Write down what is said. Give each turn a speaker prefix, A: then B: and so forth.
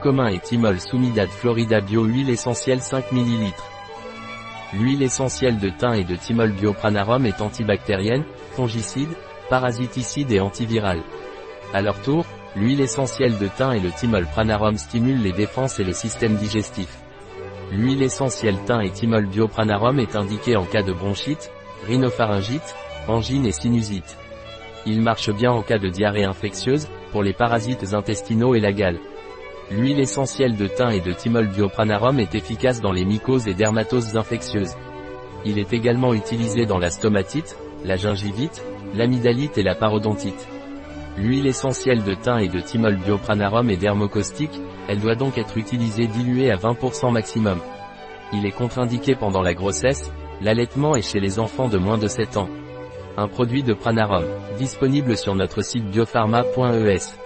A: commun bio essentielle 5 ml. L'huile essentielle de thym et de thymol biopranarum est antibactérienne, fongicide, parasiticide et antivirale. À leur tour, l'huile essentielle de thym et le thymol pranarum stimulent les défenses et le système digestif. L'huile essentielle thym et thymol biopranarum est indiquée en cas de bronchite, rhinopharyngite, angine et sinusite. Il marche bien en cas de diarrhée infectieuse, pour les parasites intestinaux et la gale. L'huile essentielle de thym et de thymol biopranarum est efficace dans les mycoses et dermatoses infectieuses. Il est également utilisé dans la stomatite, la gingivite, l'amygdalite et la parodontite. L'huile essentielle de thym et de thymol biopranarum est dermocaustique, elle doit donc être utilisée diluée à 20% maximum. Il est contre-indiqué pendant la grossesse, l'allaitement et chez les enfants de moins de 7 ans. Un produit de Pranarum, disponible sur notre site biopharma.es.